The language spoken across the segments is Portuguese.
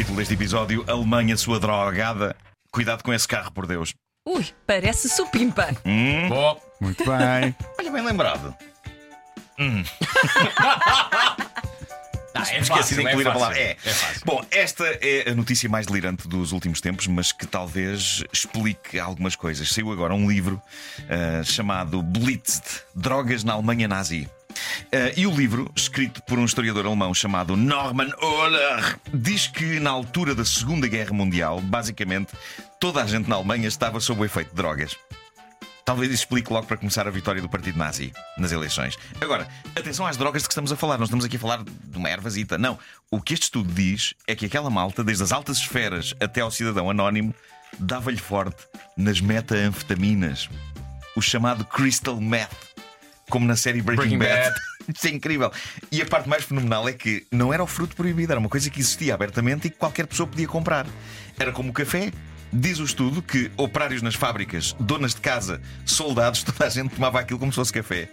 Título deste episódio: Alemanha, sua drogada. Cuidado com esse carro, por Deus. Ui, parece supimpa. Bom, Muito bem. Olha, bem lembrado. ah, é Esqueci de é incluir a fácil. palavra. É. É fácil. Bom, esta é a notícia mais delirante dos últimos tempos, mas que talvez explique algumas coisas. Saiu agora um livro ah, chamado Blitzed Drogas na Alemanha Nazi. Ah, e o livro, escrito por um historiador alemão chamado Norman Ohler, diz que na altura da Segunda Guerra Mundial, basicamente, toda a gente na Alemanha estava sob o efeito de drogas. Talvez isso explique logo para começar a vitória do Partido Nazi nas eleições. Agora, atenção às drogas de que estamos a falar. Não estamos aqui a falar de uma ervasita. Não. O que este estudo diz é que aquela malta, desde as altas esferas até ao cidadão anónimo, dava-lhe forte nas metanfetaminas. O chamado crystal meth. Como na série Breaking, Breaking Bad. Bad. Isso é incrível. E a parte mais fenomenal é que não era o fruto proibido, era uma coisa que existia abertamente e que qualquer pessoa podia comprar. Era como o café. Diz o estudo que operários nas fábricas, donas de casa, soldados, toda a gente tomava aquilo como se fosse café.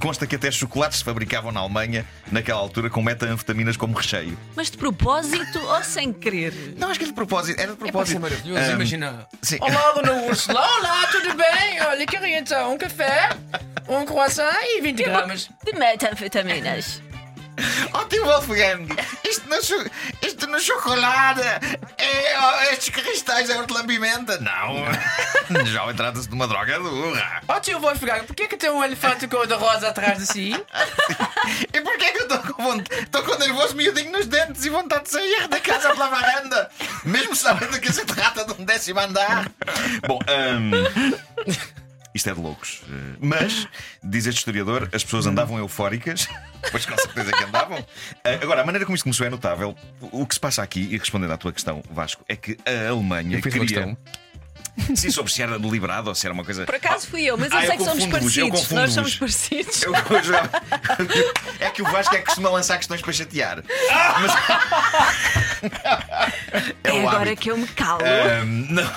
Consta que até chocolates se fabricavam na Alemanha naquela altura com metanfetaminas como recheio. Mas de propósito ou sem querer? Não, acho que era de propósito. Era de Pode propósito. ser maravilhoso, Ahm, imagina. sim. Olá, dona Úrsula. Olá, tudo bem? Olha, queria então um café, um croissant e 20 gramas. De metanfetaminas. Oh, tio Wolfgang, isto no, cho- isto no chocolate é, oh, estes cristais é hortelã-pimenta. Não, já trata-se de uma droga dura. Ó tio Wolfgang, porquê que tem um elefante cor-de-rosa atrás de si? E porquê que eu estou com vontade? Estou com nervoso miudinho nos dentes e vontade de sair da casa pela varanda, mesmo sabendo que se trata de um décimo andar. Bom, hum, isto é de loucos. Eh, Mas, diz este historiador, as pessoas andavam eufóricas, pois com certeza que andavam. Eh, Agora, a maneira como isto começou é notável. O que se passa aqui, e respondendo à tua questão, Vasco, é que a Alemanha Eu fiz uma queria. questão. Sim, sobre se era deliberado ou se era uma coisa. Por acaso fui eu, mas eu Ah, sei que somos eu parecidos. Nós somos parecidos. Eu, eu É que o Vasco é que costuma lançar questões para chatear. Mas... É o agora que eu me calo. Ahm, não.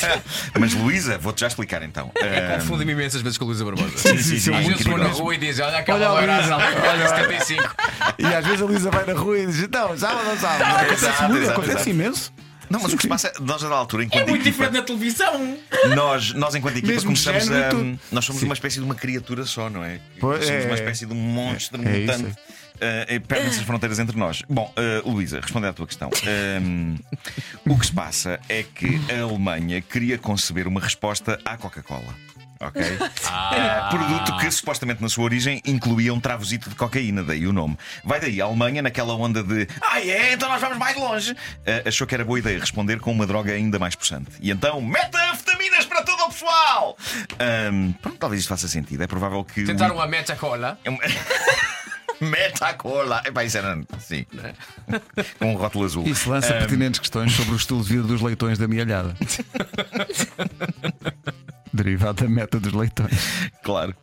Mas Luísa, vou-te já explicar então. Ahm, Confundo-me imensas vezes com a Luísa Barbosa. sim, sim, sim, Às vezes vou na rua e diz: Olha aquela Olha Luísa, olha, olha. 75. E às vezes a Luísa vai na rua e diz: Então, sabe ou não sabe? Acontece Exato, muito, exato, acontece exato. imenso. Não, mas o que se passa, nós, a da altura, enquanto É muito equipa, diferente na televisão. nós, nós, enquanto equipa, Mesmo começamos género a. Nós somos uma espécie de uma criatura só, não é? Pois, somos é, uma é. espécie de um monstro É mutante. isso. Uh, Perdem-se as fronteiras entre nós. Bom, uh, Luísa, respondendo à tua questão. Um, o que se passa é que a Alemanha queria conceber uma resposta à Coca-Cola. Ok? Uh, produto que supostamente na sua origem incluía um travosito de cocaína, daí o nome. Vai daí a Alemanha, naquela onda de Ah, é? Então nós vamos mais longe. Uh, achou que era boa ideia responder com uma droga ainda mais possante. E então, metanfetaminas para todo o pessoal! Um, pronto, talvez isto faça sentido. É provável que. o- Tentaram a meta-cola. é uma- Metacola. Epá, isso era. Sim. Com um rótulo azul. Isso lança pertinentes questões sobre o estilo de vida dos leitões da mialhada. Derivado da meta dos leitões. Claro.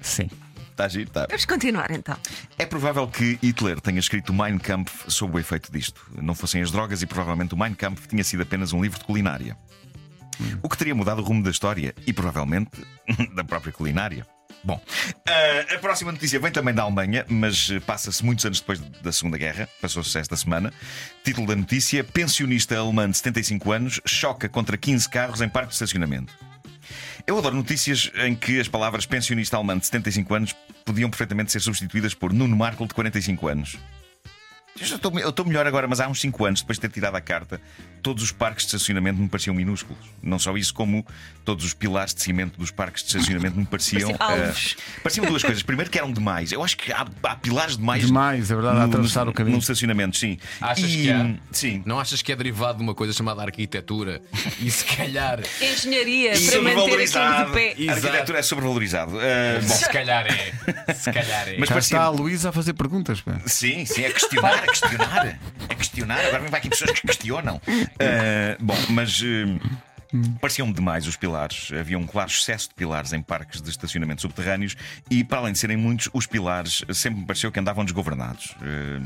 Sim. Está giro, está. Vamos continuar então. É provável que Hitler tenha escrito o Mein Kampf sob o efeito disto. Não fossem as drogas e provavelmente o Mein Kampf tinha sido apenas um livro de culinária. O que teria mudado o rumo da história e provavelmente da própria culinária. Bom, eh, a próxima notícia vem também da Alemanha, mas eh, passa-se muitos anos depois da Segunda Guerra, passou-se esta semana. Título da notícia: Pensionista alemã de 75 anos choca contra 15 carros em parque de estacionamento. Eu adoro notícias em que as palavras pensionista alemã de 75 anos podiam perfeitamente ser substituídas por Nuno Markle de 45 anos. Eu estou, melhor agora, mas há uns 5 anos, depois de ter tirado a carta, todos os parques de estacionamento me pareciam minúsculos. Não só isso, como todos os pilares de cimento dos parques de estacionamento me pareciam. Pareciam alvos. pareciam duas coisas. Primeiro, que eram demais. Eu acho que há, há pilares demais. Demais, é verdade, a atravessar o caminho. No estacionamento, sim. Achas E, que há? Sim. Não achas que é derivado de uma coisa chamada arquitetura? E se calhar. Engenharia para manter aquilo Sobrevalorizado. de pé. A arquitetura é sobrevalorizado. Eh, bom, Se calhar é. Se calhar é. Mas parecia- está a Luísa a fazer perguntas. pá. Sim, sim, é questionar, é questionar. É questionar. Agora para aqui pessoas que questionam. Ah, bom, mas. ah, Pareciam-me demais os pilares. Havia um claro excesso de pilares em parques de estacionamento subterrâneos e, para além de serem muitos, os pilares sempre me pareceu que andavam desgovernados. Ah,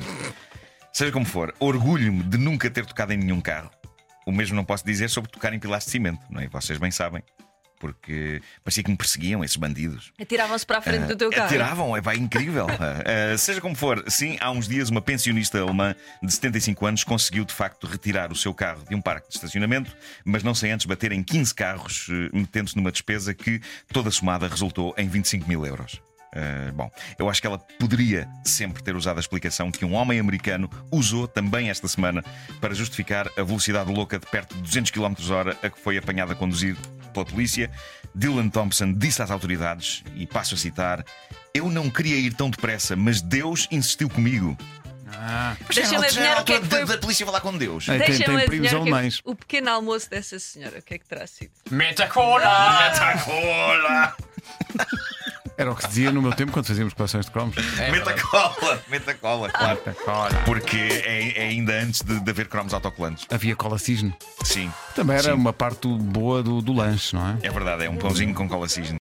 seja como for, orgulho-me de nunca ter tocado em nenhum carro. O mesmo não posso dizer sobre tocar em pilares de cimento, não é? Vocês bem sabem. Porque parecia que me perseguiam esses bandidos. Atiravam-se para a frente do teu carro. Atiravam, é pá, incrível. Ah, ah, seja como for, sim, há uns dias uma pensionista alemã de 75 anos conseguiu de facto retirar o seu carro de um parque de estacionamento, mas não sem antes bater em 15 carros, metendo-se numa despesa que, toda somada, resultou em 25 mil euros. Ah, bom, eu acho que ela poderia sempre ter usado a explicação que um homem americano usou também esta semana para justificar a velocidade louca de perto de 200 km hora a que foi apanhada a conduzir pela polícia. Dylan Thompson disse às autoridades, e passo a citar: Eu não queria ir tão depressa, mas Deus insistiu comigo. Deixa-me Já era adivinhar o que é que foi. da, da polícia falar com Deus. É, tem, primos é. O pequeno almoço dessa senhora, o que é que terá sido? Metacola! Metacola! Era o que se dizia no meu tempo quando fazíamos coleções de cromos. Metacola! Metacola, claro. Metacola. Porque é, é ainda antes de, de haver cromos autocolantes. Havia cola cisne. Sim, Também era Sim. uma parte boa do, do lanche, não é? é verdade, é um pãozinho com cola cisne.